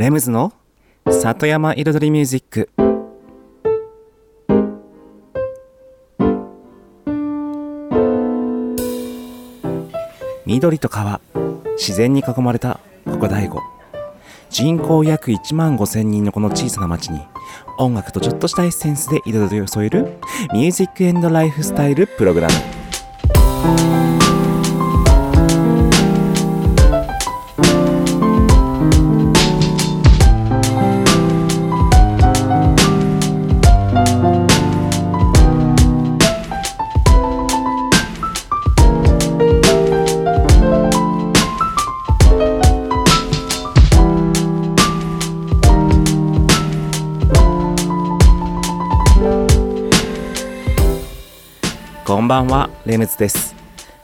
レムズの里山彩りミュージック緑と川自然に囲まれたここ大悟。人口約1万5千人のこの小さな町に音楽とちょっとしたエッセンスで彩りを添えるミュージックエンドライフスタイルプログラム。レムズです。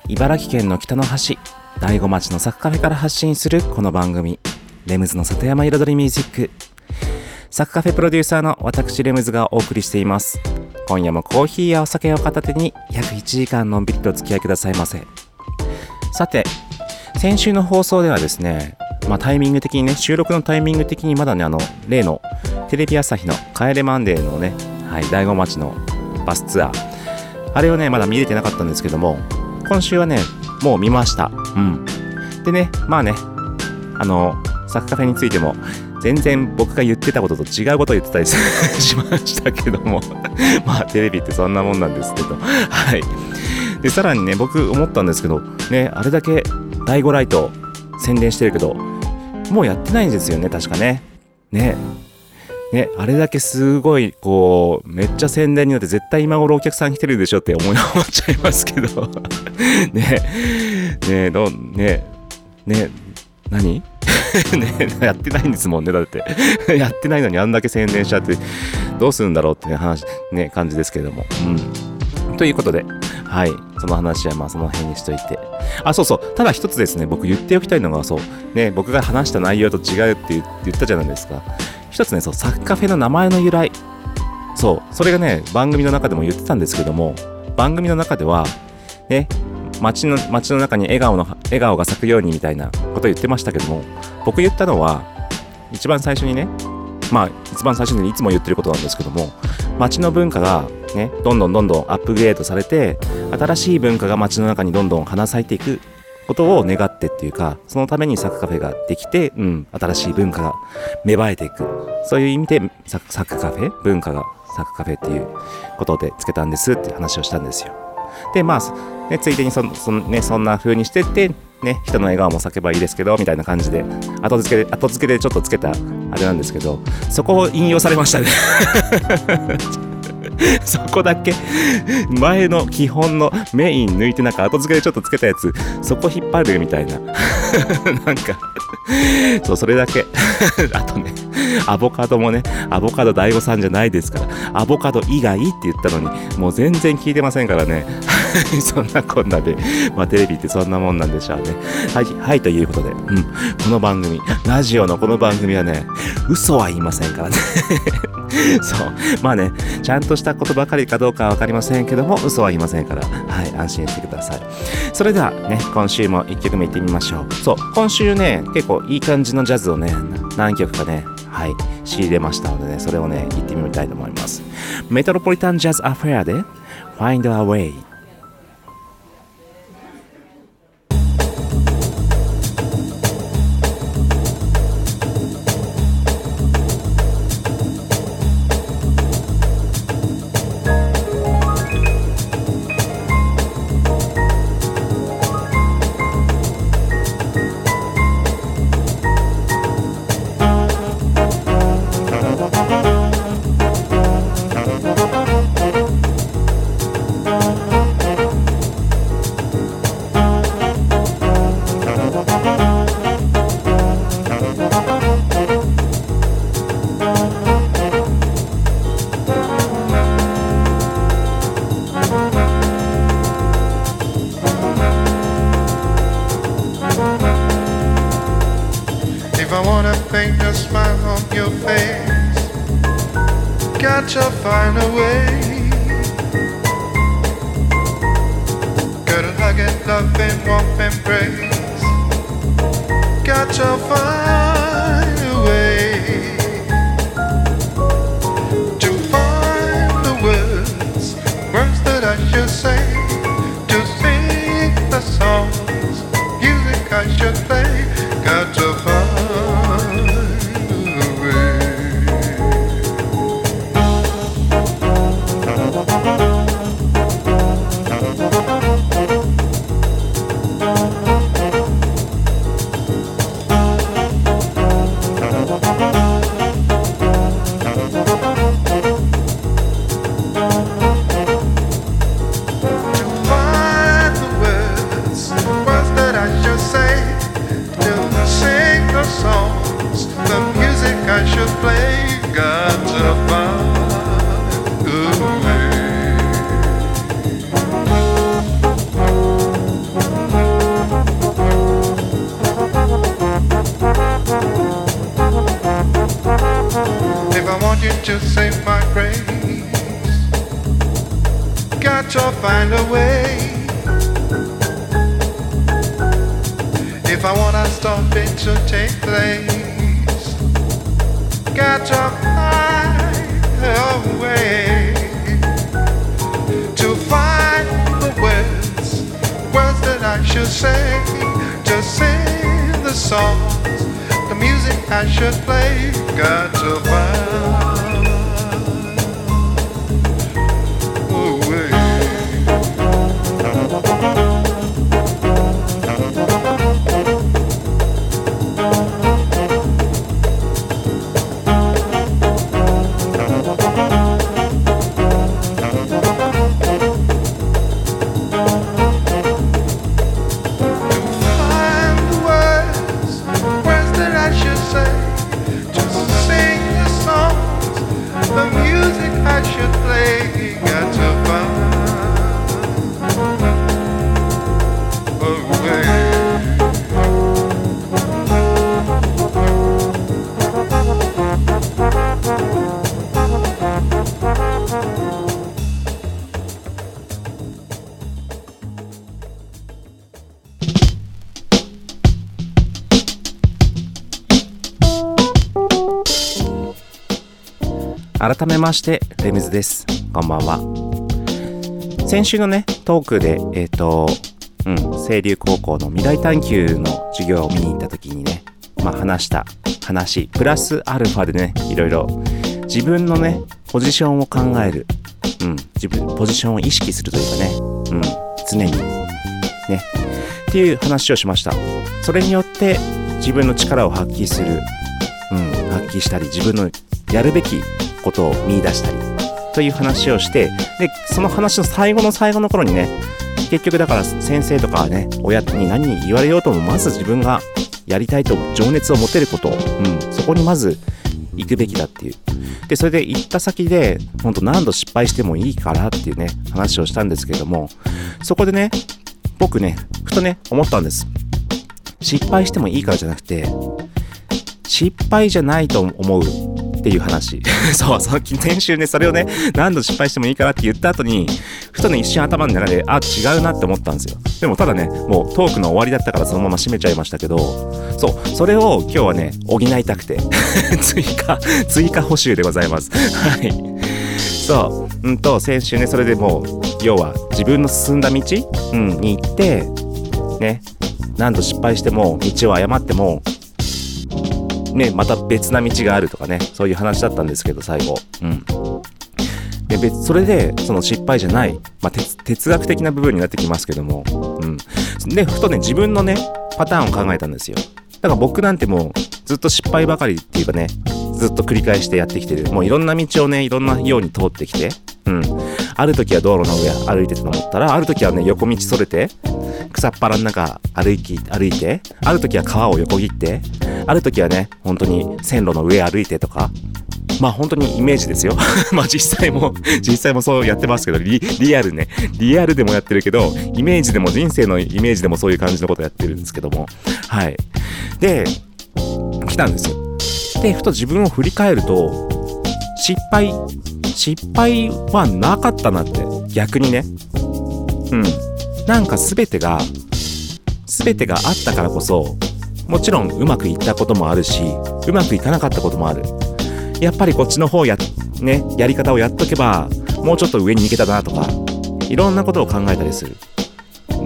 茨城県の北の端、大子町のサクカフェから発信するこの番組、レムズの里山彩りミュージック。サクカフェプロデューサーの私レムズがお送りしています。今夜もコーヒーやお酒を片手に約1時間のんびりとお付き合いくださいませ。さて、先週の放送ではですね、まあタイミング的にね、収録のタイミング的にまだね、あの、例のテレビ朝日の帰れマンデーのね、はい、大子町のバスツアー、あれをね、まだ見れてなかったんですけども、今週はね、もう見ました。うん。でね、まあね、あの、サッカフェについても、全然僕が言ってたことと違うことを言ってたり しましたけども、まあテレビってそんなもんなんですけど、はい。で、さらにね、僕思ったんですけど、ね、あれだけ第5ライト宣伝してるけど、もうやってないんですよね、確かね。ね。ね、あれだけすごい、こう、めっちゃ宣伝によって絶対今頃お客さん来てるでしょって思い思っちゃいますけど。ね、ね、ど、ね、ね、何？ね、やってないんですもんね、だって。やってないのにあんだけ宣伝しちゃって、どうするんだろうってね、話、ね、感じですけども。うん。ということで、はい、その話はまあその辺にしといて。あ、そうそう、ただ一つですね、僕言っておきたいのが、そう、ね、僕が話した内容と違うって言ったじゃないですか。一つね、そう、サッカフェの名前の由来。そう、それがね、番組の中でも言ってたんですけども、番組の中では、ね、街の、街の中に笑顔の、笑顔が咲くようにみたいなことを言ってましたけども、僕言ったのは、一番最初にね、まあ、一番最初にいつも言ってることなんですけども、街の文化がね、どんどんどんどんアップグレードされて、新しい文化が街の中にどんどん花咲いていくことを願ってっていうか、そのためにサクカフェができて、うん、新しい文化が芽生えていく。そういう意味でサクサクカフェ？文化がサクカフェっていうことでつけたんですって話をしたんですよ。で、まあ、ね、ついでにそそ,、ね、そんな風にしてって、ね、人の笑顔も咲けばいいですけど、みたいな感じで、後付けで、後付けでちょっとつけたあれなんですけど、そこを引用されましたね。そこだけ前の基本のメイン抜いてなんか後付けでちょっとつけたやつそこ引っ張るみたいな なんかそうそれだけ あとね アボカドもねアボカド大悟さんじゃないですからアボカド以外って言ったのにもう全然聞いてませんからね。そんなこんなで、まあ、テレビってそんなもんなんでしょうね。はいはいということで、うん、この番組ラジオのこの番組はね嘘は言いませんからね。そう。まあねちゃんとしたことばかりかどうかは分かりませんけども嘘は言いませんから。はい安心してください。それではね今週も1曲目いってみましょう。そう今週ね結構いい感じのジャズをね何曲かねはい仕入れましたのでねそれをね言ってみたいと思います。メトロポリタンジャズアフェアで Find a Way 改めまして、レムズです。こんばんは。先週のね、トークで、えっ、と、うん、清流高校の未来探求の授業を見に行った時にね、まあ話した話、プラスアルファでね、いろいろ自分のね、ポジションを考える。うん、自分、ポジションを意識するというかね、うん、常に、ね、っていう話をしました。それによって自分の力を発揮する、うん、発揮したり、自分のやるべきことを見出したり、という話をして、で、その話の最後の最後の頃にね、結局だから先生とかね、親に何言われようとも、まず自分がやりたいと情熱を持てること、うん、そこにまず行くべきだっていう。で、それで行った先で、ほんと何度失敗してもいいからっていうね、話をしたんですけれども、そこでね、僕ね、ふとね、思ったんです。失敗してもいいからじゃなくて、失敗じゃないと思うっていう話。そう、その先週ね、それをね、何度失敗してもいいからって言った後に、ふとね、一瞬頭の中で、あ、違うなって思ったんですよ。でもただね、もうトークの終わりだったからそのまま締めちゃいましたけど、そう、それを今日はね、補いたくて、追加、追加補修でございます。はい。そう、うんと、先週ね、それでもう、要は自分の進んだ道、うん、に行って、ね、何度失敗しても、道を誤っても、ね、また別な道があるとかね、そういう話だったんですけど、最後。うん。で、別、それで、その失敗じゃない、まあ、哲哲学的な部分になってきますけども、うん。で、ふとね、自分のね、パターンを考えたんですよ。だから僕なんてもう、ずっと失敗ばかりっていうかね、ずっと繰り返してやってきてる。もういろんな道をね、いろんなように通ってきて、うん。ある時は道路の上歩いてたと思ったら、ある時はね、横道それて、草っ腹の中歩き、歩いて、ある時は川を横切って、ある時はね、本当に線路の上歩いてとか、まあ本当にイメージですよ。まあ実際も、実際もそうやってますけど、リリアルね。リアルでもやってるけど、イメージでも人生のイメージでもそういう感じのことやってるんですけども。はい。で、来たんですよ。で、ふと自分を振り返ると、失敗、失敗はなかったなって、逆にね。うん。なんか全てが、全てがあったからこそ、もちろんうまくいったこともあるし、うまくいかなかったこともある。やっぱりこっちの方や、ね、やり方をやっとけば、もうちょっと上に行けたなとか、いろんなことを考えたりする。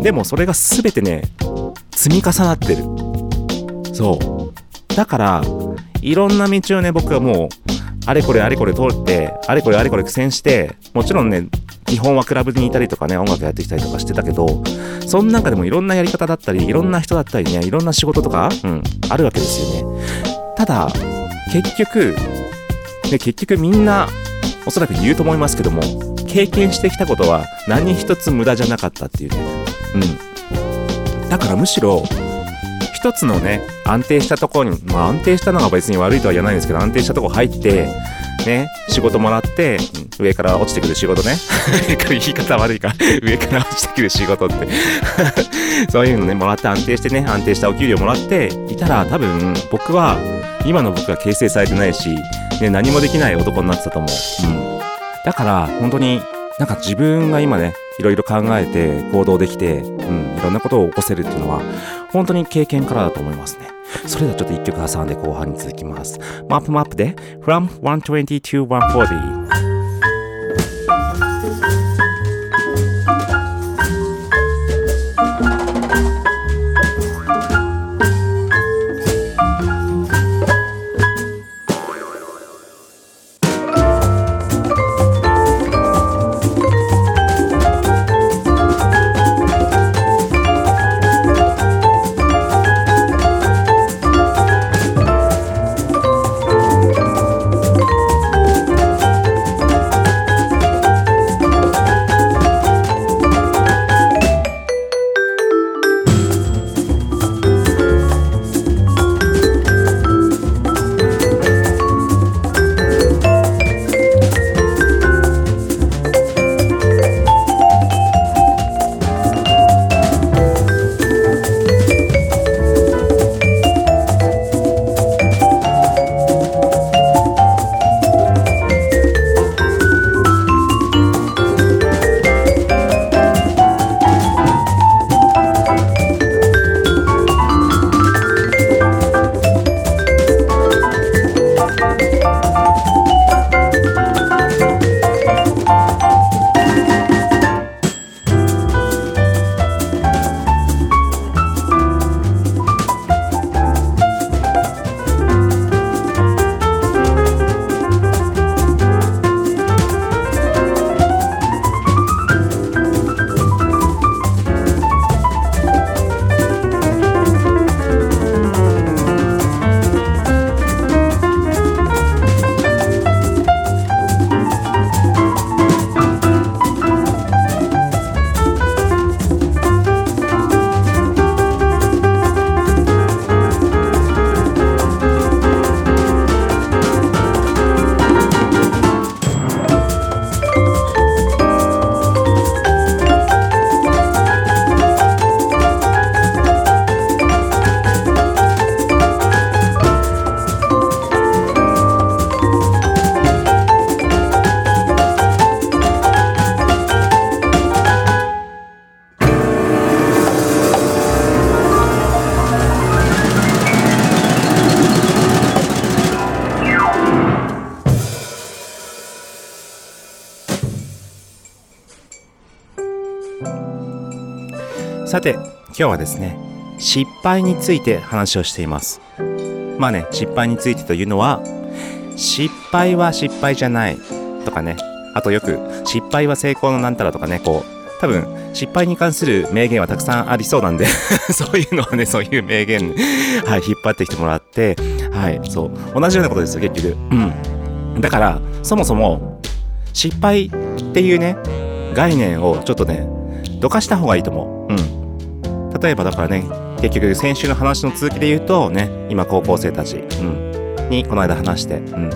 でもそれが全てね、積み重なってる。そう。だから、いろんな道をね、僕はもう、あれこれあれこれ通って、あれこれあれこれ苦戦して、もちろんね、基本はクラブにいたりとかね、音楽やってきたりとかしてたけど、その中でもいろんなやり方だったり、いろんな人だったりね、いろんな仕事とか、うん、あるわけですよね。ただ、結局、で結局みんな、おそらく言うと思いますけども、経験してきたことは何一つ無駄じゃなかったっていうね。うん。だからむしろ、一つのね、安定したところに、まあ安定したのが別に悪いとは言わないんですけど、安定したとこ入って、ね、仕事もらって、上から落ちてくる仕事ね。言い方悪いか。上から落ちてくる仕事って。そういうのね、もらって安定してね、安定したお給料もらっていたら、多分、僕は、今の僕は形成されてないし、ね、何もできない男になってたと思う。うん。だから、本当になんか自分が今ね、いろいろ考えて行動できて、うん、いろんなことを起こせるっていうのは、本当に経験からだと思いますね。それではちょっと一曲挟んで後半に続きます。マップマップで From 120 to 140。さて、今日はですね、失敗について話をしています。まあね、失敗についてというのは、失敗は失敗じゃないとかね、あとよく、失敗は成功のなんたらとかね、こう、多分、失敗に関する名言はたくさんありそうなんで、そういうのはね、そういう名言、はい、引っ張ってきてもらって、はい、そう、同じようなことですよ、結局。うん。だから、そもそも、失敗っていうね、概念をちょっとね、どかした方がいいと思う。例えばだからね、結局先週の話の続きで言うとね、今高校生たち、うん、にこの間話して、うん。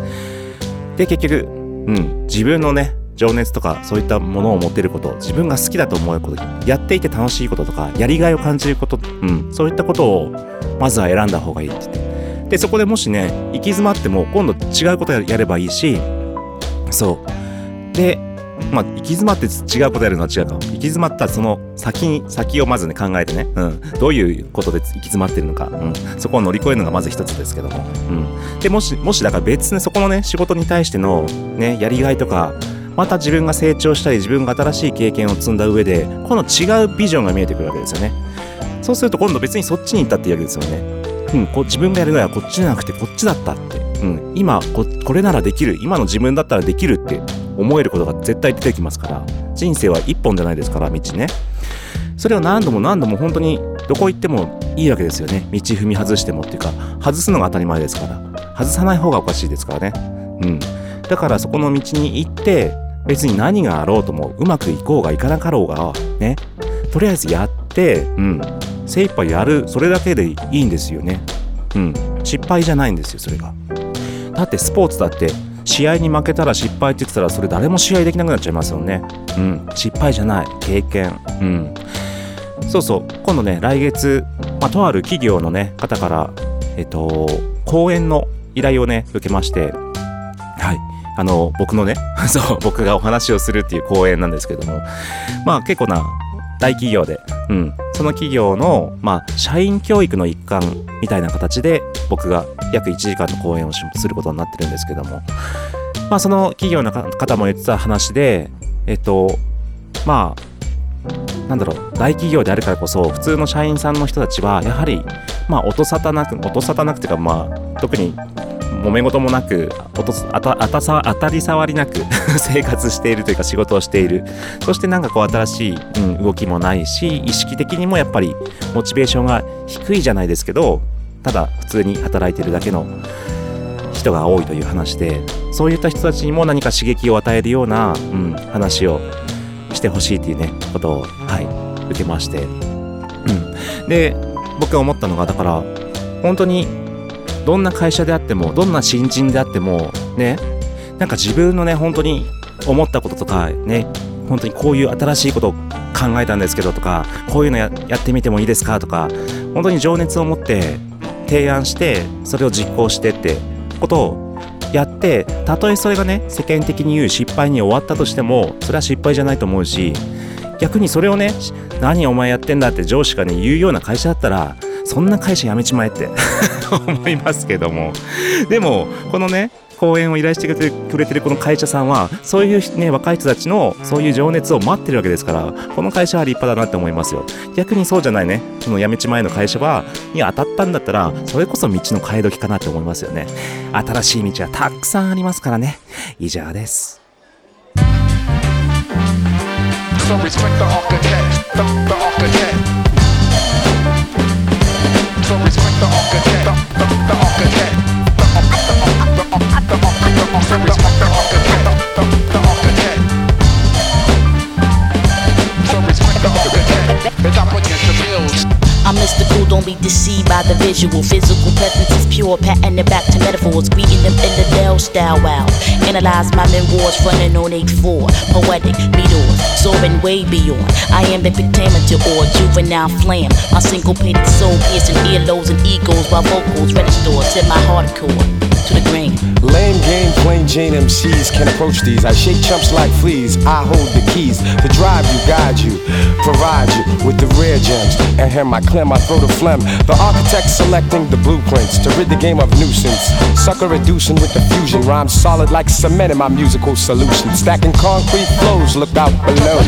で、結局、うん、自分のね、情熱とかそういったものを持ってること、自分が好きだと思うこと、やっていて楽しいこととか、やりがいを感じること、うん、そういったことをまずは選んだ方がいいってって。で、そこでもしね、行き詰まっても今度違うことやればいいし、そう。で、まあ、行き詰まって違うことやるのは違うか。行き詰まったその先に、先をまずね、考えてね、うん。どういうことで行き詰まってるのか、うん。そこを乗り越えるのがまず一つですけども、うん。で、もし、もしだから別にそこのね、仕事に対してのね、やりがいとか、また自分が成長したり、自分が新しい経験を積んだ上で、この違うビジョンが見えてくるわけですよね。そうすると今度別にそっちに行ったっていいわけですよね。うん、こ自分がやるぐらいはこっちじゃなくてこっちだったって。うん、今こ、これならできる。今の自分だったらできるって思えることが絶対出てきますから。人生は一本じゃないですから、道ね。それを何度も何度も本当にどこ行ってもいいわけですよね。道踏み外してもっていうか、外すのが当たり前ですから。外さない方がおかしいですからね。うん。だからそこの道に行って、別に何があろうともうまくいこうがいかなかろうが、ね。とりあえずやって、うん。精一杯やる。それだけでいいんですよね。うん。失敗じゃないんですよ、それが。だってスポーツだって、試合に負けたら失敗って言ってたら、それ誰も試合できなくなっちゃいますよね。うん。失敗じゃない。経験。うん。そうそう。今度ね、来月、まあ、とある企業のね、方から、えっと、講演の依頼をね、受けまして、はい。あの、僕のね、そう、僕がお話をするっていう講演なんですけども、まあ結構な大企業で、うん、その企業の、まあ、社員教育の一環みたいな形で、僕が約1時間の講演をすることになってるんですけども、まあその企業の方も言ってた話で、えっと、まあ、なんだろう、大企業であるからこそ、普通の社員さんの人たちは、やはり、まあ、音沙汰なく、音沙汰なくていうか、まあ、特に揉め事もなく音あたあたさ当たり障りなく 生活しているというか仕事をしている。そしてなんかこう新しい、うん、動きもないし意識的にもやっぱりモチベーションが低いじゃないですけどただ普通に働いてるだけの人が多いという話でそういった人たちにも何か刺激を与えるような、うん、話をしてほしいっていうねことをはい受けまして、うん、で僕が思ったのがだから本当にどんな会社であってもどんな新人であってもねなんか自分のね本当に思ったこととかね本当にこういう新しいことを考えたんですけどとかこういうのややってみてもいいですかとか本当に情熱を持って提案してそれを実行してってことをやってたとえそれがね世間的に言う失敗に終わったとしてもそれは失敗じゃないと思うし逆にそれをね何お前やってんだって上司がね言うような会社だったらそんな会社辞めちまえって 思いますけども。でもこのね講演を依頼してくれてるこの会社さんはそういうね若い人たちのそういう情熱を待ってるわけですからこの会社は立派だなって思いますよ。逆にそうじゃないね。その辞めちまえの会社はいや当たったんだったらそれこそ道の替え時かなって思いますよね。新しい道はたくさんありますからね。以上です。So respect the architect, the, the architect. So respect the architect, the, the, the architect. I'm Mr. Don't be deceived by the visual. Physical presence is pure, patting it back to metaphors. Greeting them in the Dell style, wow. Analyze my memoirs, running on 8-4. Poetic, meteors, soaring way beyond. I am the pentameter or juvenile flam. My single painted soul piercing earlobes and egos while vocals register to my hardcore to the grain. Lame game, plain Jane MCs can approach these. I shake chumps like fleas. I hold the keys to drive you, guide you, provide you with the rare gems. And here my clear my throat of phlegm. The architect selecting the blueprints to rid the game of nuisance. Sucker reducing with the fusion. Rhymes solid like cement in my musical solution. Stacking concrete flows, look out below.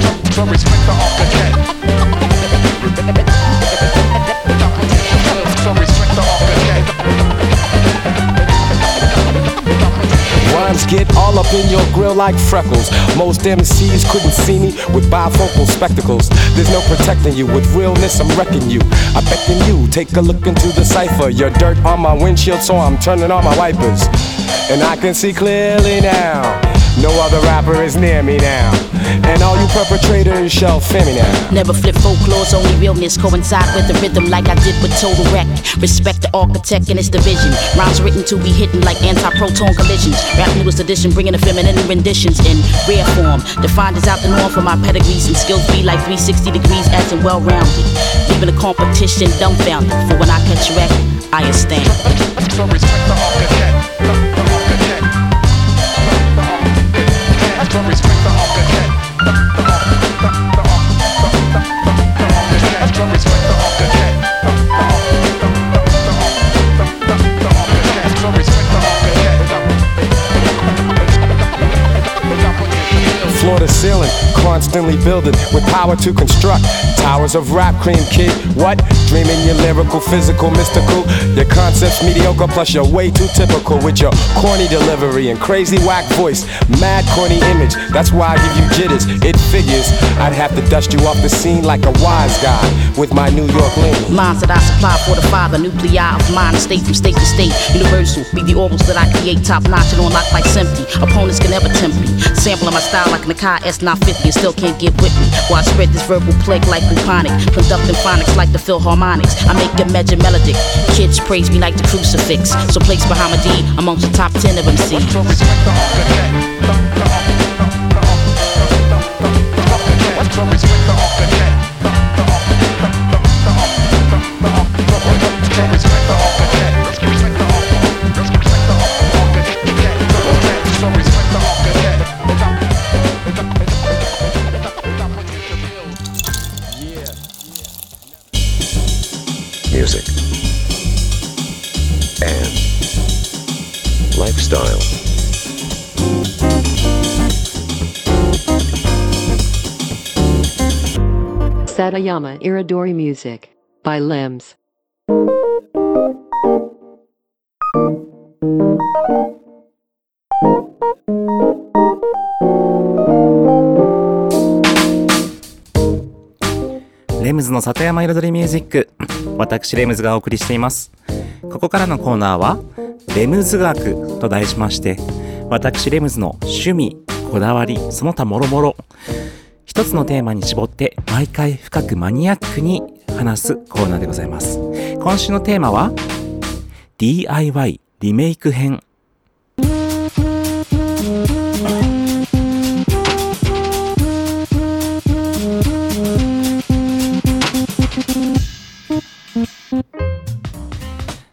Get all up in your grill like freckles. Most MCs couldn't see me with bifocal spectacles. There's no protecting you with realness, I'm wrecking you. I beckon you, take a look into the cipher. Your dirt on my windshield, so I'm turning on my wipers. And I can see clearly now. No other rapper is near me now. And all you perpetrators shall fear me now. Never flip folklore's only realness coincide with the rhythm like I did with Total Wreck. Respect the architect and its division. Rhymes written to be hidden like anti-proton collisions. Rap newest edition bringing the feminine renditions in rare form. Defined as out the norm for my pedigrees and skills be like 360 degrees as and well-rounded. Leaving the competition dumbfounded. For when I catch wreck, I stand. So respect the architect. Florida the ceiling constantly building with power to construct towers of rap cream, kid. What? Dreaming your lyrical, physical, mystical. Your concepts mediocre, plus you're way too typical with your corny delivery and crazy whack voice. Mad corny image, that's why I give you jitters. It figures I'd have to dust you off the scene like a wise guy with my New York lean. Lines that I supply for the father, nuclei of mind, state from state to state. Universal, be the orbs that I create, top notch and on lock like Simpy. Opponents can never tempt me. Sampling my style like Nakai S950 and still can't get with me. I spread this verbal plague like bubonic, conducting phonics like the Philharmonics. I make a measure melodic. Kids praise me like the crucifix. So place Muhammad D amongst the top 10 of MCs. Satayama Iridori Music by Limbs. レムズの里山彩りミュージック私レムズがお送りしています。ここからのコーナーはレムズ学と題しまして私レムズの趣味こだわりその他もろもろ一つのテーマに絞って毎回深くマニアックに話すコーナーでございます。今週のテーマは DIY リメイク編。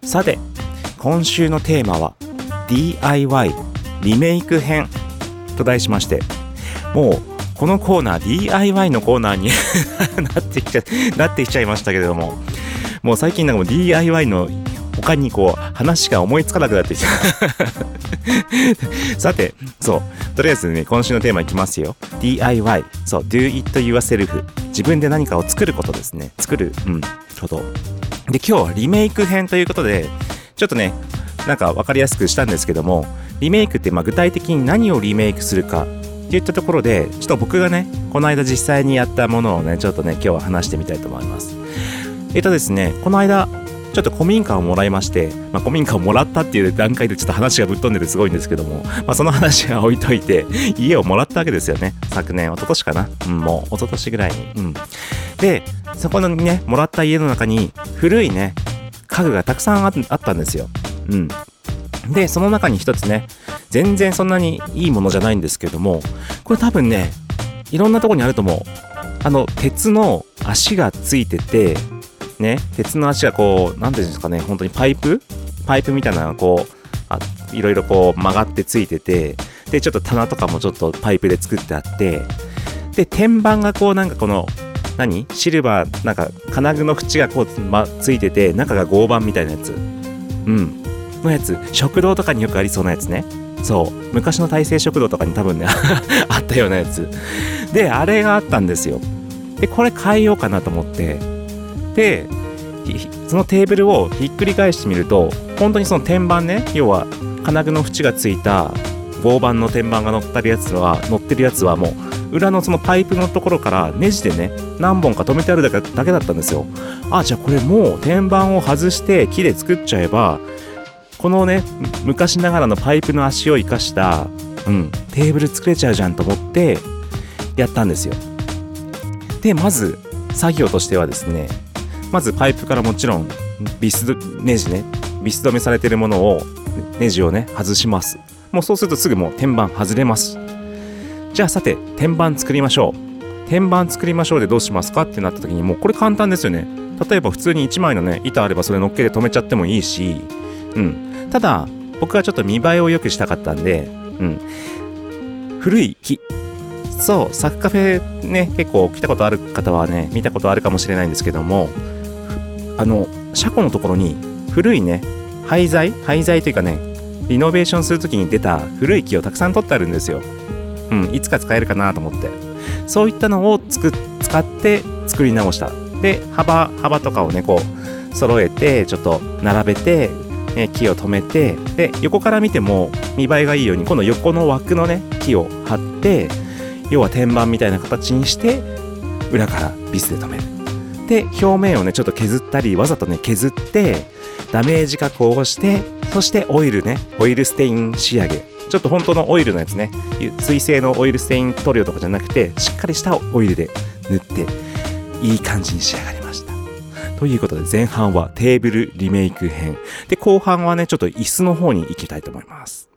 さて今週のテーマは DIY リメイク編と題しましてもうこのコーナー DIY のコーナーに なってきちゃなってきちゃいましたけれどももう最近なんかもう DIY の他にこう話が思いつかなくなってきた。さてそうとりあえずね今週のテーマいきますよ。DIY そう Do it yourself 自分で何かを作ることですね。作るうんこと。で今日はリメイク編ということでちょっとねなんか分かりやすくしたんですけどもリメイクってまあ具体的に何をリメイクするかっていったところでちょっと僕がねこの間実際にやったものをねちょっとね今日は話してみたいと思います。えっとですねこの間ちょっと古民家をもらいまして、まあ、古民家をもらったっていう段階でちょっと話がぶっ飛んでてすごいんですけども、まあ、その話は置いといて家をもらったわけですよね。昨年一昨年かな、うん、もう一昨年ぐらいに、うん、でそこのねもらった家の中に古いね家具がたくさんああったんですよ。うん。でその中に一つね全然そんなにいいものじゃないんですけどもこれ多分ねいろんなとこにあると思うあの鉄の足がついててね、鉄の足がこう、なんていうんですかね、本当にパイプ？パイプみたいなのがこう、あいろいろこう曲がってついてて、で、ちょっと棚とかもちょっとパイプで作ってあって、で、天板がこうなんかこの、何？シルバー、なんか金具の縁がこう、ま、ついてて、中が合板みたいなやつ。うん。のやつ。食堂とかによくありそうなやつね。そう。昔の大成食堂とかに多分ね、あったようなやつ。で、あれがあったんですよ。で、これ変えようかなと思って、でそのテーブルをひっくり返してみると本当にその天板ね要は金具の縁がついた合板の天板が乗ってるやつは乗ってるやつはもう裏のそのパイプのところからネジでね何本か止めてあるだけだけだったんですよあじゃあこれもう天板を外して木で作っちゃえばこのね昔ながらのパイプの足を生かした、うん、テーブル作れちゃうじゃんと思ってやったんですよ。でまず作業としてはですねまずパイプからもちろんビスネジねビス止めされてるものをネジをね外します。もうそうするとすぐもう天板外れます。じゃあさて天板作りましょう。天板作りましょうでどうしますかってなった時にもうこれ簡単ですよね。例えば普通に1枚のね板あればそれ乗っけて止めちゃってもいいしうん。ただ僕はちょっと見栄えを良くしたかったんでうん古い木そうサクカフェね結構来たことある方はね見たことあるかもしれないんですけどもあの車庫のところに古いね廃材廃材というかねリノベーションするときに出た古い木をたくさん取ってあるんですよ。うん、いつか使えるかなと思って。そういったのをつく使って作り直した。で、幅、幅とかをね、こう、揃えて、ちょっと並べて、ね、木を止めて、で、横から見ても見栄えがいいように、この横の枠のね、木を貼って、要は天板みたいな形にして、裏からビスで止める。で、表面をね、ちょっと削ったり、わざとね、削って、ダメージ加工をして、そしてオイルね、オイルステイン仕上げ。ちょっと本当のオイルのやつね、水性のオイルステイン塗料とかじゃなくて、しっかりしたオイルで塗って、いい感じに仕上がりました。ということで、前半はテーブルリメイク編。で、後半はね、ちょっと椅子の方に行きたいと思います。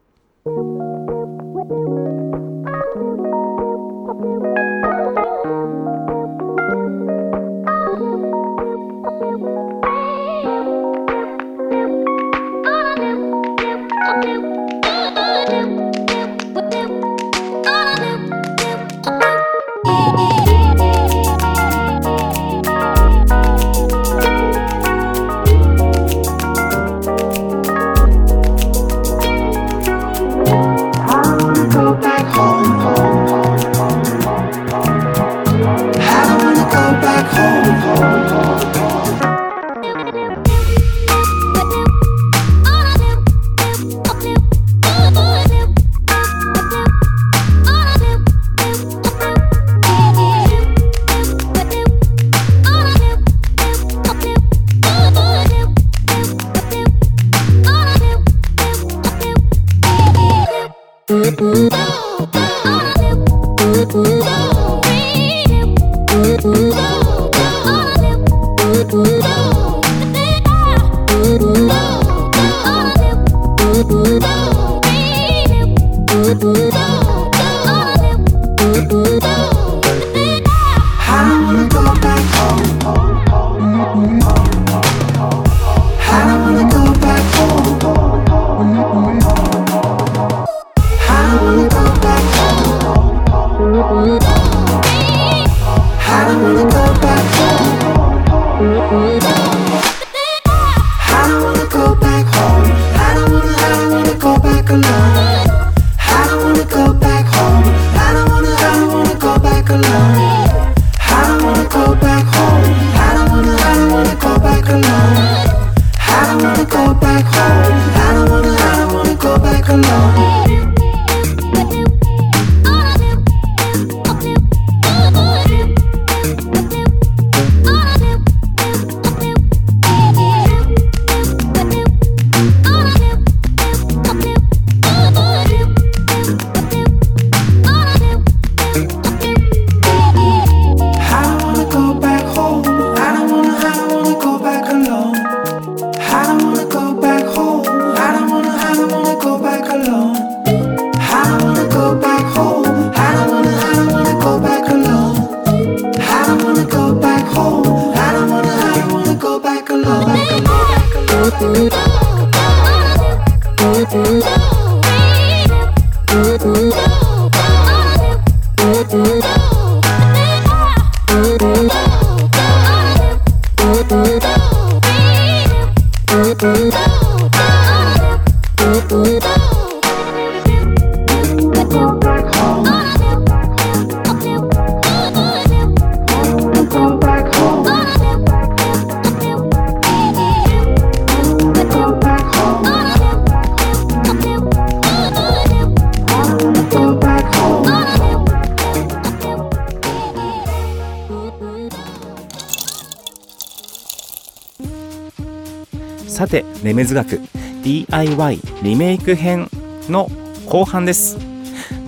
さて、レメズ学 DIY リメイク編の後半です。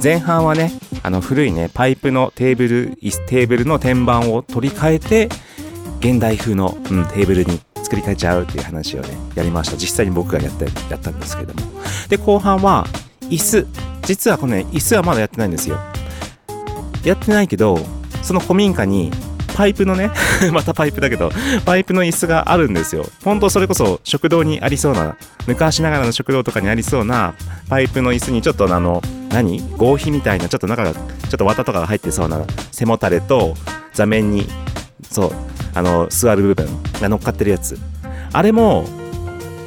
前半はね、あの古いね、パイプのテーブル、椅子テーブルの天板を取り替えて、現代風の、うん、テーブルに作り変えちゃうっていう話をね、やりました。実際に僕がやった、やったんですけども。で、後半は、椅子。実はこのね、椅子はまだやってないんですよ。やってないけど、その古民家に、パイプのね、またパイプだけど、パイプの椅子があるんですよ。本当それこそ食堂にありそうな、昔ながらの食堂とかにありそうなパイプの椅子にちょっとあの、何？合皮みたいな、ちょっと中が、ちょっと綿とかが入ってそうな背もたれと座面に、そう、あの、座る部分が乗っかってるやつ。あれも、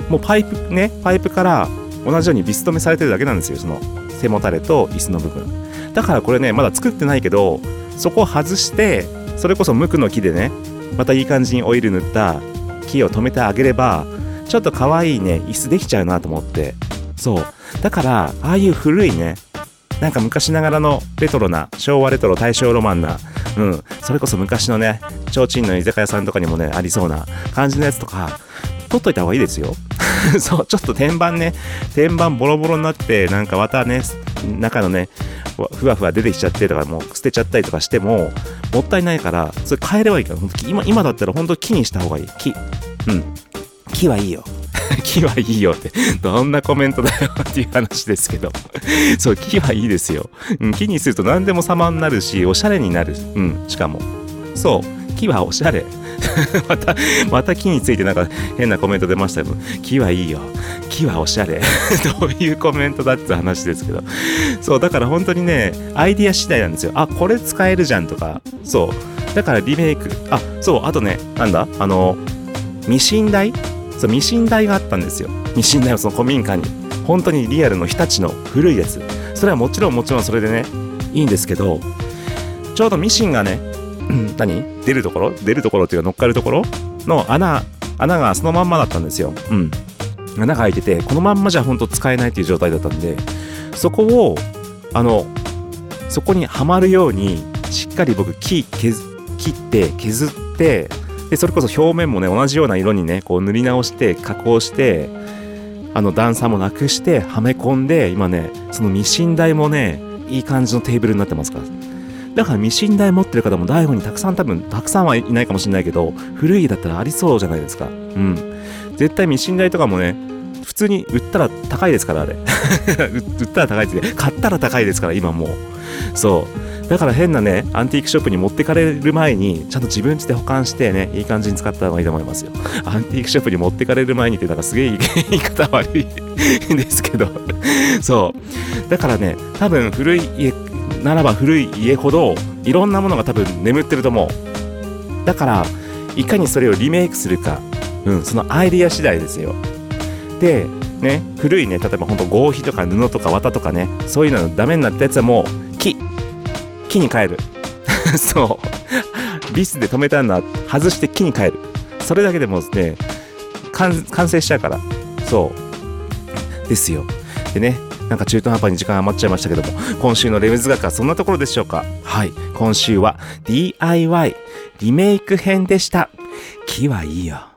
もうパイプね、パイプから同じようにビス止めされてるだけなんですよ。その背もたれと椅子の部分。だからこれね、まだ作ってないけど、そこを外して、それこそ無垢の木でね、またいい感じにオイル塗った木を止めてあげれば、ちょっと可愛いね、椅子できちゃうなと思って。そう。だから、ああいう古いね、なんか昔ながらのレトロな、昭和レトロ、大正ロマンな、うん、それこそ昔のね、提灯の居酒屋さんとかにもね、ありそうな感じのやつとか、取っといた方がいいですよ。そう、ちょっと天板ね、天板ボロボロになって、なんか綿ね、中のね、ふわふわ出てきちゃってとか、もう捨てちゃったりとかしても、もったいないから、それ変えればいいから、ほんと今、今だったら本当木にした方がいい。木。うん。木はいいよ。木はいいよって、どんなコメントだよっていう話ですけど。そう、木はいいですよ。うん、木にすると何でも様になるし、おしゃれになる。うん、しかも。そう、木はおしゃれ。また、また木についてなんか変なコメント出ましたけど、木はいいよ。木はおしゃれ。どういうコメントだって話ですけど。そう、だから本当にね、アイディア次第なんですよ。あ、これ使えるじゃんとか。そう。だからリメイク。あ、そう、あとね、なんだ？あの、ミシン台？そう、ミシン台があったんですよ。ミシン台はその古民家に。本当にリアルの日立の古いやつ。それはもちろんもちろんそれでね、いいんですけど、ちょうどミシンがね、何？出るところ？出るところっていうか乗っかるところ？の穴、穴がそのまんまだったんですよ。うん。穴が開いてて、このまんまじゃ本当使えないっていう状態だったんで、そこを、あの、そこにはまるように、しっかり僕木削切って削って、で、それこそ表面もね、同じような色にね、こう塗り直して、加工して、あの段差もなくして、はめ込んで、今ね、そのミシン台もね、いい感じのテーブルになってますから。だからミシン台持ってる方も大悟にたくさん多分、たくさんはいないかもしれないけど、古い家だったらありそうじゃないですか。うん。絶対ミシン台とかもね、普通に売ったら高いですから、あれ。売ったら高いって、買ったら高いですから、今もう。そう。だから変なね、アンティークショップに持ってかれる前に、ちゃんと自分家で保管してね、いい感じに使った方がいいと思いますよ。アンティークショップに持ってかれる前にって、なんかすげえ 言い方悪いんですけど。そう。だからね、多分古い家ならば古い家ほどいろんなものが多分眠ってると思う。だからいかにそれをリメイクするか、うん、そのアイディア次第ですよ。でね古いね例えばほんと合皮とか布とか綿とかねそういうのダメになったやつはもう木。木に変える。そう。ビスで止めたんだ外して木に変える。それだけでもね完成しちゃうから。そう。ですよ。でねなんか中途半端に時間余っちゃいましたけども、今週のレムズ学はそんなところでしょうか？はい。今週は DIY リメイク編でした。木はいいよ。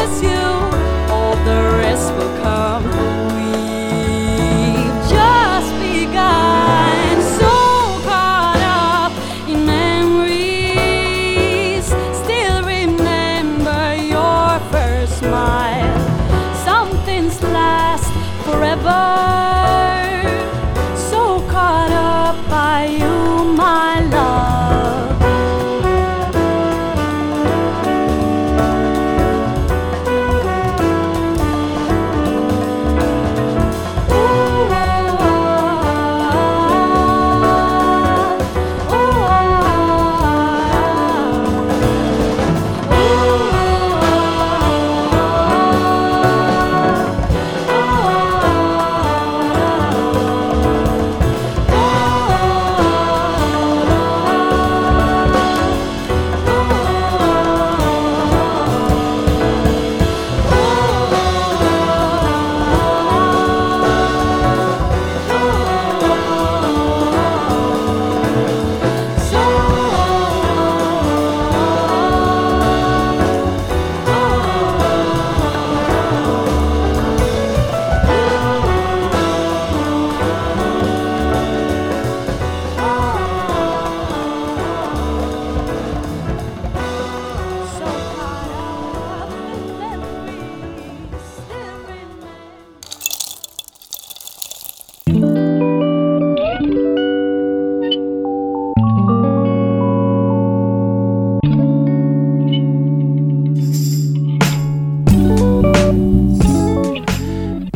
miss you.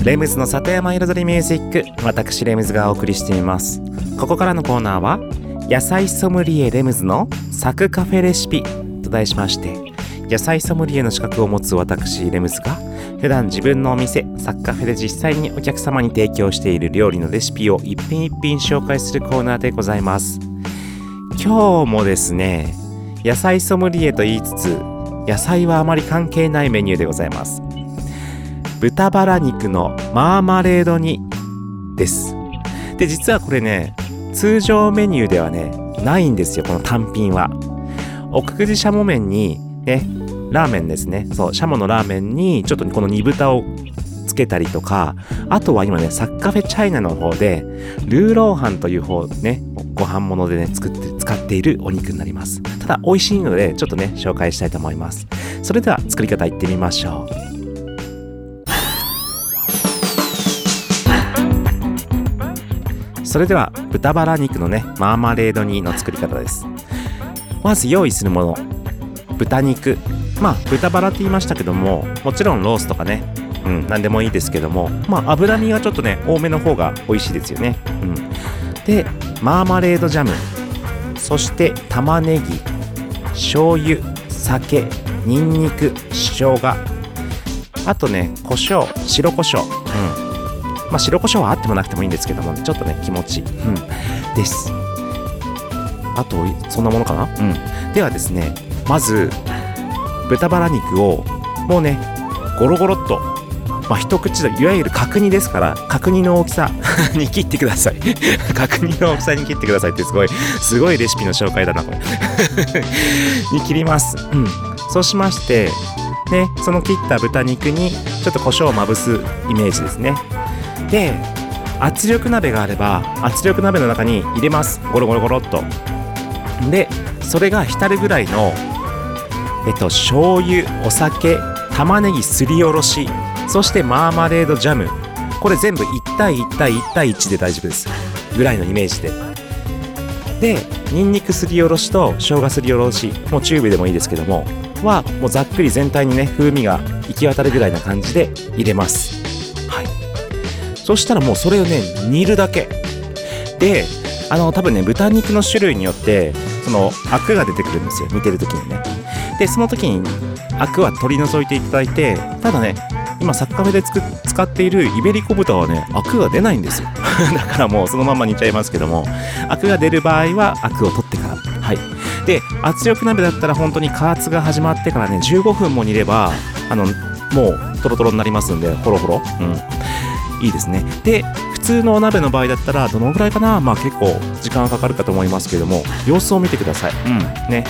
レムズの里山彩りミュージック私レムズがお送りしています。ここからのコーナーは野菜ソムリエレムズのサクカフェレシピと題しまして野菜ソムリエの資格を持つ私レムズが普段自分のお店サッカフェで実際にお客様に提供している料理のレシピを一品一品紹介するコーナーでございます。今日もですね野菜ソムリエと言いつつ野菜はあまり関係ないメニューでございます。豚バラ肉のマーマレード煮です。で実はこれね通常メニューではねないんですよこの単品は。奥久慈しゃも麺にねラーメンですね。そうシャモのラーメンにちょっとこの煮豚をつけたりとかあとは今ねサッカフェチャイナの方でルーローハンという方ねご飯物でね作って使っているお肉になります。ただ美味しいのでちょっとね紹介したいと思います。それでは作り方いってみましょう。それでは豚バラ肉のねマーマレード煮の作り方です。まず用意するもの。豚肉。まあ豚バラって言いましたけどももちろんロースとかね。うん何でもいいですけども。まあ脂身がちょっとね多めの方が美味しいですよね。うん。でマーマレードジャム。そして玉ねぎ。醤油。酒。にんにく生姜。あとね胡椒。白胡椒。うん。まあ、白胡椒はあってもなくてもいいんですけども、ちょっとね、気持ち、うん、です。あと、そんなものかな？うん。ではですね、まず、豚バラ肉を、もうね、ゴロゴロっと、まあ、一口で、いわゆる角煮ですから、角煮の大きさ に切ってください。角煮の大きさに切ってくださいって、すごい、すごいレシピの紹介だな、これ。に切ります。うん。そうしまして、ね、その切った豚肉に、ちょっと胡椒をまぶすイメージですね。で圧力鍋があれば圧力鍋の中に入れます。ゴロゴロゴロっと。でそれが浸るぐらいのえっと醤油お酒玉ねぎすりおろしそしてマーマレードジャム。これ全部1対1対1対1で大丈夫です。ぐらいのイメージで。でニンニクすりおろしと生姜すりおろしもうチューブでもいいですけどもはもうざっくり全体にね風味が行き渡るぐらいな感じで入れます。そしたらもうそれをね煮るだけ。であの多分ね豚肉の種類によってそのアクが出てくるんですよ。煮てる時にね。でその時にアクは取り除いていただいてただね今サッカフェで使っているイベリコ豚はねアクが出ないんですよ。だからもうそのまま煮ちゃいますけども。アクが出る場合はアクを取ってから。はい。で圧力鍋だったら本当に加圧が始まってからね15分も煮ればあのもうトロトロになりますんでホロホロ。うん。いいですね。で普通のお鍋の場合だったらどのぐらいかな？まあ結構時間がかかるかと思いますけども様子を見てください。うん。ね。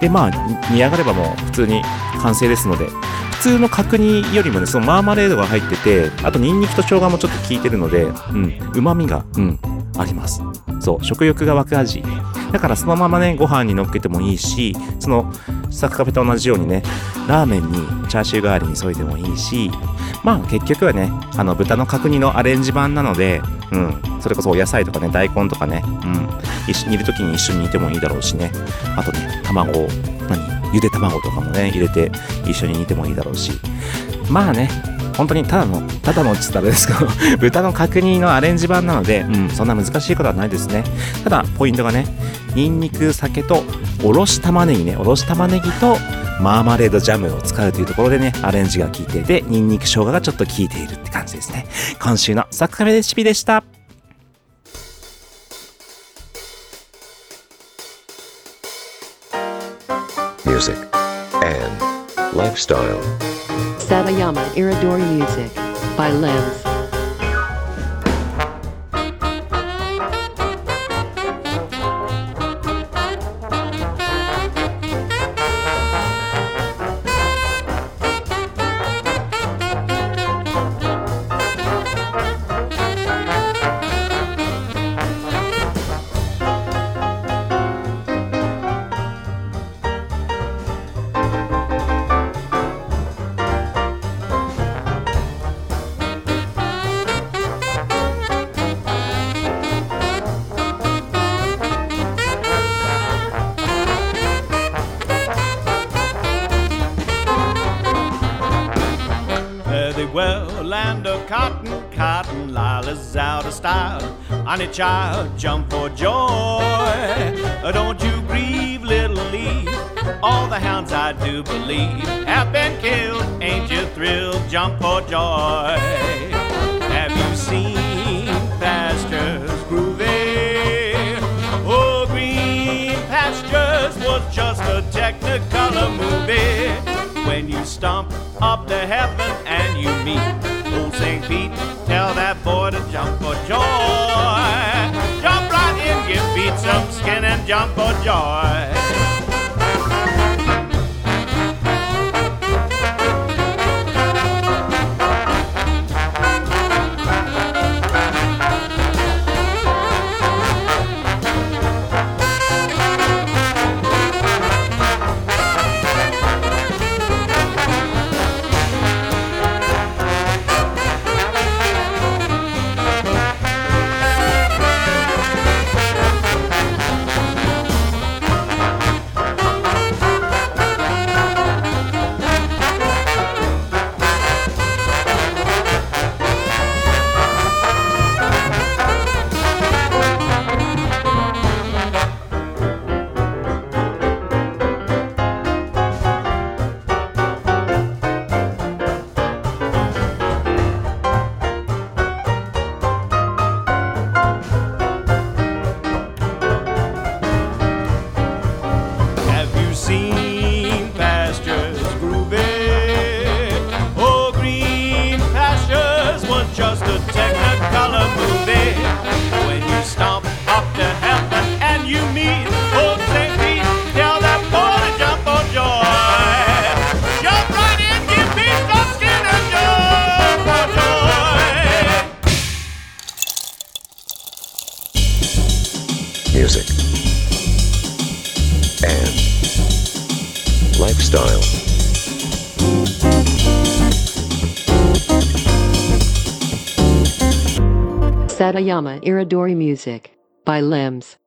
でまあ煮煮上がればもう普通に完成ですので普通の角煮よりもねそのマーマレードが入っててあとニンニクと生姜もちょっと効いてるのでうんうまみがうんあります。そう食欲が湧く味。だからそのままねご飯に乗っけてもいいしそのサクカフェと同じようにねラーメンにチャーシュー代わりに添えてもいいしまあ結局はねあの豚の角煮のアレンジ版なので、うん、それこそお野菜とかね大根とかね、うん、一緒に煮る時に一緒に煮てもいいだろうしね。あとね卵。を何？ゆで卵とかもね入れて一緒に煮てもいいだろうし。まあね本当にただのただのって言ったらあれですけど 豚の角煮のアレンジ版なので、うん、そんな難しいことはないですね。ただポイントがねニンニク酒とおろし玉ねぎねおろし玉ねぎとマーマレードジャムを使うというところでねアレンジが効いてでニンニク生姜がちょっと効いているって感じですね。今週のサクカフェレシピでした music, and lifestyle. Iridori Music by Limbs. Style. Honey child, jump for joy. Don't you grieve, little leaf. All the hounds I do believe have been killed. Ain't you thrilled? Jump for joy. Have you seen pastures groovy? Oh, green pastures was just a technicolor movie. When you stomp up to heaven and you meet old St. Pete, tell that boy to jump for joy. Jump right in, give feet some skin and jump for joy. Satayama Iridori Music by Limbs.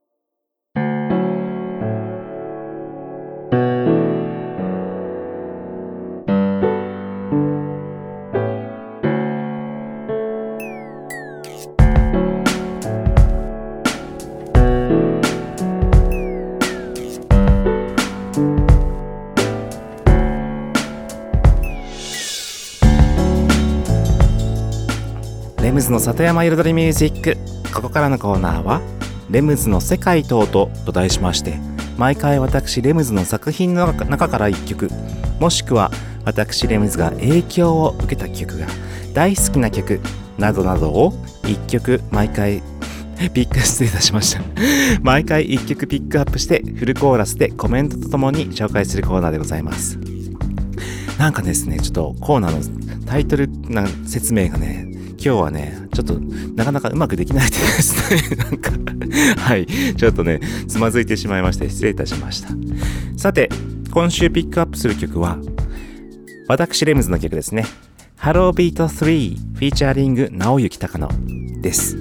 里山彩りミュージック。ここからのコーナーは「レムズの世界と音」と題しまして毎回私レムズの作品の中から1曲もしくは私レムズが影響を受けた曲が大好きな曲などなどを1曲毎回 ピック失礼いたしました。毎回1曲ピックアップしてフルコーラスでコメントとともに紹介するコーナーでございます。なんかですねちょっとコーナーのタイトルな説明がね今日はね、ちょっとなかなかうまくできないですね、なんか、はい、ちょっとね、つまずいてしまいまして失礼いたしました。さて、今週ピックアップする曲は、私レムズの曲ですね。ハロービート3フィーチャーリング直行隆野です。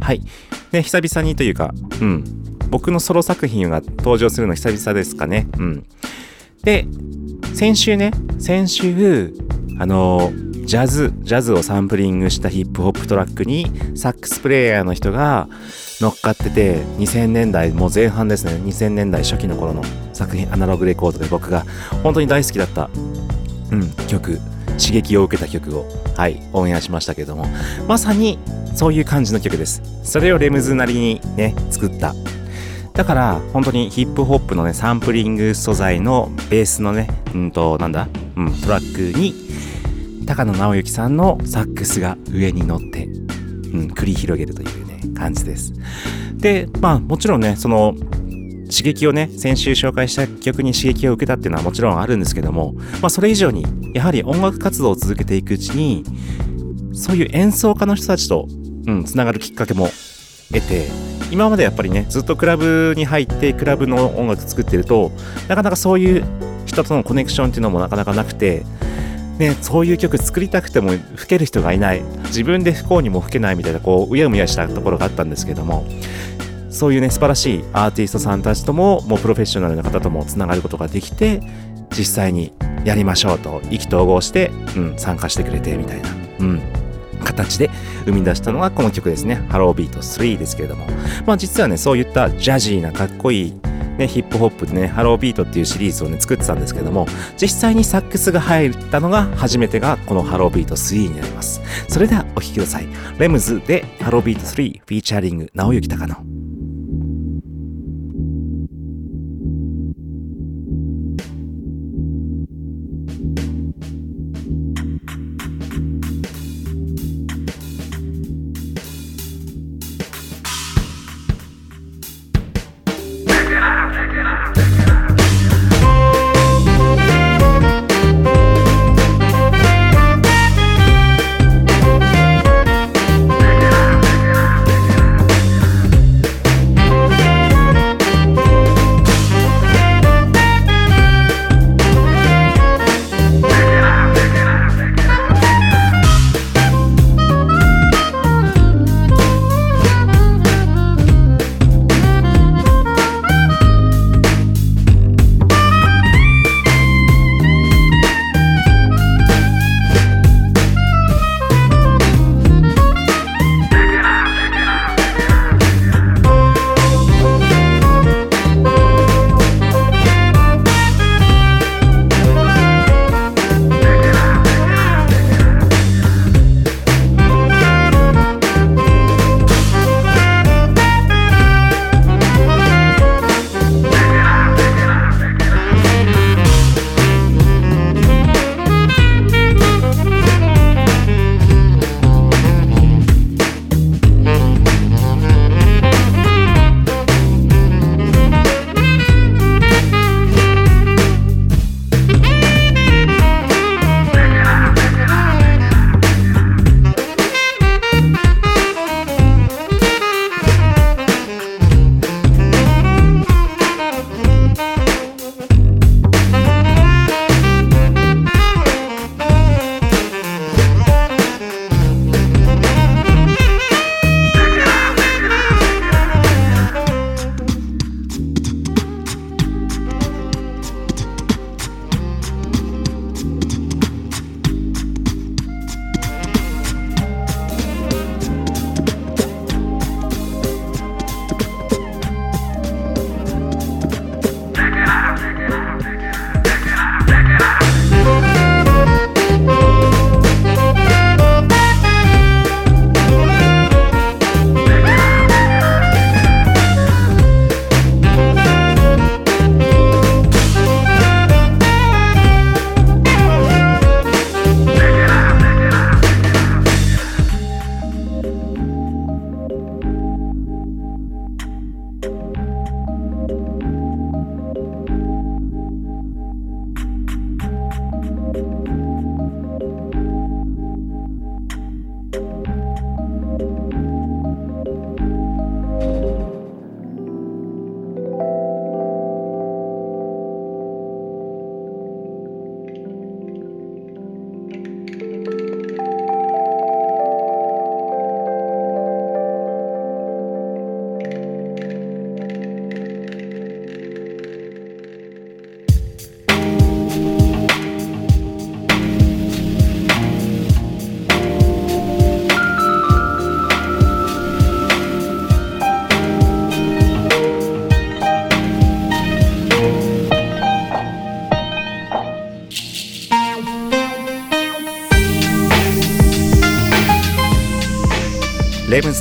はい。で、久々にというか、うん。僕のソロ作品が登場するの久々ですかね。うん。で、先週ね、先週、あのージャズ、ジャズをサンプリングしたヒップホップトラックにサックスプレイヤーの人が乗っかってて、2000年代、もう前半ですね、2000年代初期の頃の作品、アナログレコードで僕が本当に大好きだった、うん、曲、刺激を受けた曲を、はい、オンエアしましたけども、まさにそういう感じの曲です。それをレムズなりにね、作っただから、本当にヒップホップのね、サンプリング素材のベースのね、うんと、なんだ、うん、トラックに、高野直之さんのサックスが上に乗って、うん、繰り広げるというね、感じです。で、まあ、もちろんね、その、刺激をね、先週紹介した曲に刺激を受けたっていうのはもちろんあるんですけども、まあ、それ以上に、やはり音楽活動を続けていくうちに、そういう演奏家の人たちと、うん、つながるきっかけも得て、今までやっぱりね、ずっとクラブに入って、クラブの音楽作ってると、なかなかそういう人とのコネクションっていうのもなかなかなくて、ね、そういう曲作りたくても吹ける人がいない自分で不幸にも吹けないみたいなこううやむやしたところがあったんですけどもそういうね素晴らしいアーティストさんたちとももうプロフェッショナルな方ともつながることができて実際にやりましょうと意気投合して、うん、参加してくれてみたいな、うん、形で生み出したのがこの曲ですね。 Hello Beat 3ですけれども。まあ実はね、そういったジャジーなかっこいいね、ヒップホップでね、 Hello Beat っていうシリーズをね、作ってたんですけども、実際にサックスが入ったのが初めてがこの Hello Beat 3になります。それではお聴きください。レムズで Hello Beat 3 featuring 直行隆の。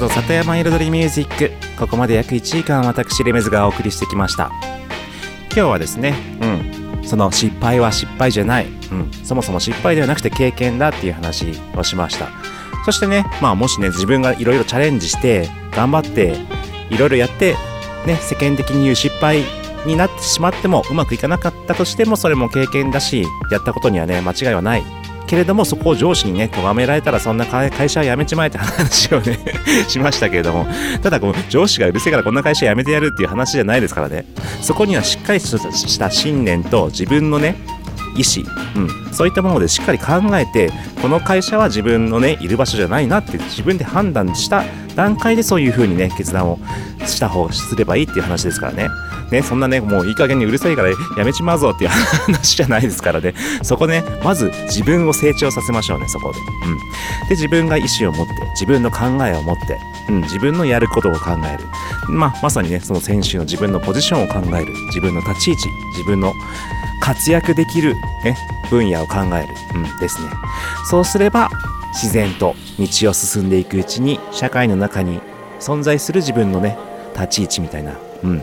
の里山彩りミュージック。ここまで約1時間私レムズがお送りしてきました。今日はですねうん。その失敗は失敗じゃない、うん、そもそも失敗ではなくて経験だっていう話をしました。そしてねまあもしね自分がいろいろチャレンジして頑張っていろいろやってね世間的に言う失敗になってしまってもうまくいかなかったとしてもそれも経験だしやったことにはね間違いはないけれどもそこを上司にね咎められたらそんな会社は辞めちまえって話をね しましたけれども。ただこの上司がうるせえからこんな会社辞めてやるっていう話じゃないですからね。そこにはしっかりした信念と自分のね意思、うん、そういったものでしっかり考えてこの会社は自分のねいる場所じゃないなって自分で判断した段階でそういう風にね決断をした方すればいいっていう話ですからね。ねそんなねもういい加減にうるさいからやめちまうぞっていう話じゃないですからね。そこねまず自分を成長させましょうねそこで、うん、で自分が意思を持って自分の考えを持って、うん、自分のやることを考える。まあまさにねその先週の自分のポジションを考える。自分の立ち位置自分の活躍できる、ね、分野を考える、うん、ですね。そうすれば自然と道を進んでいくうちに社会の中に存在する自分のね立ち位置みたいな、うん、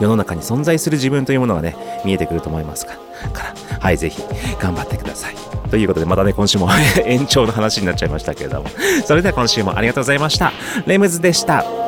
世の中に存在する自分というものがね見えてくると思いますからはいぜひ頑張ってください。ということでまたね今週も 延長の話になっちゃいましたけれども。それでは今週もありがとうございました。レムズでした。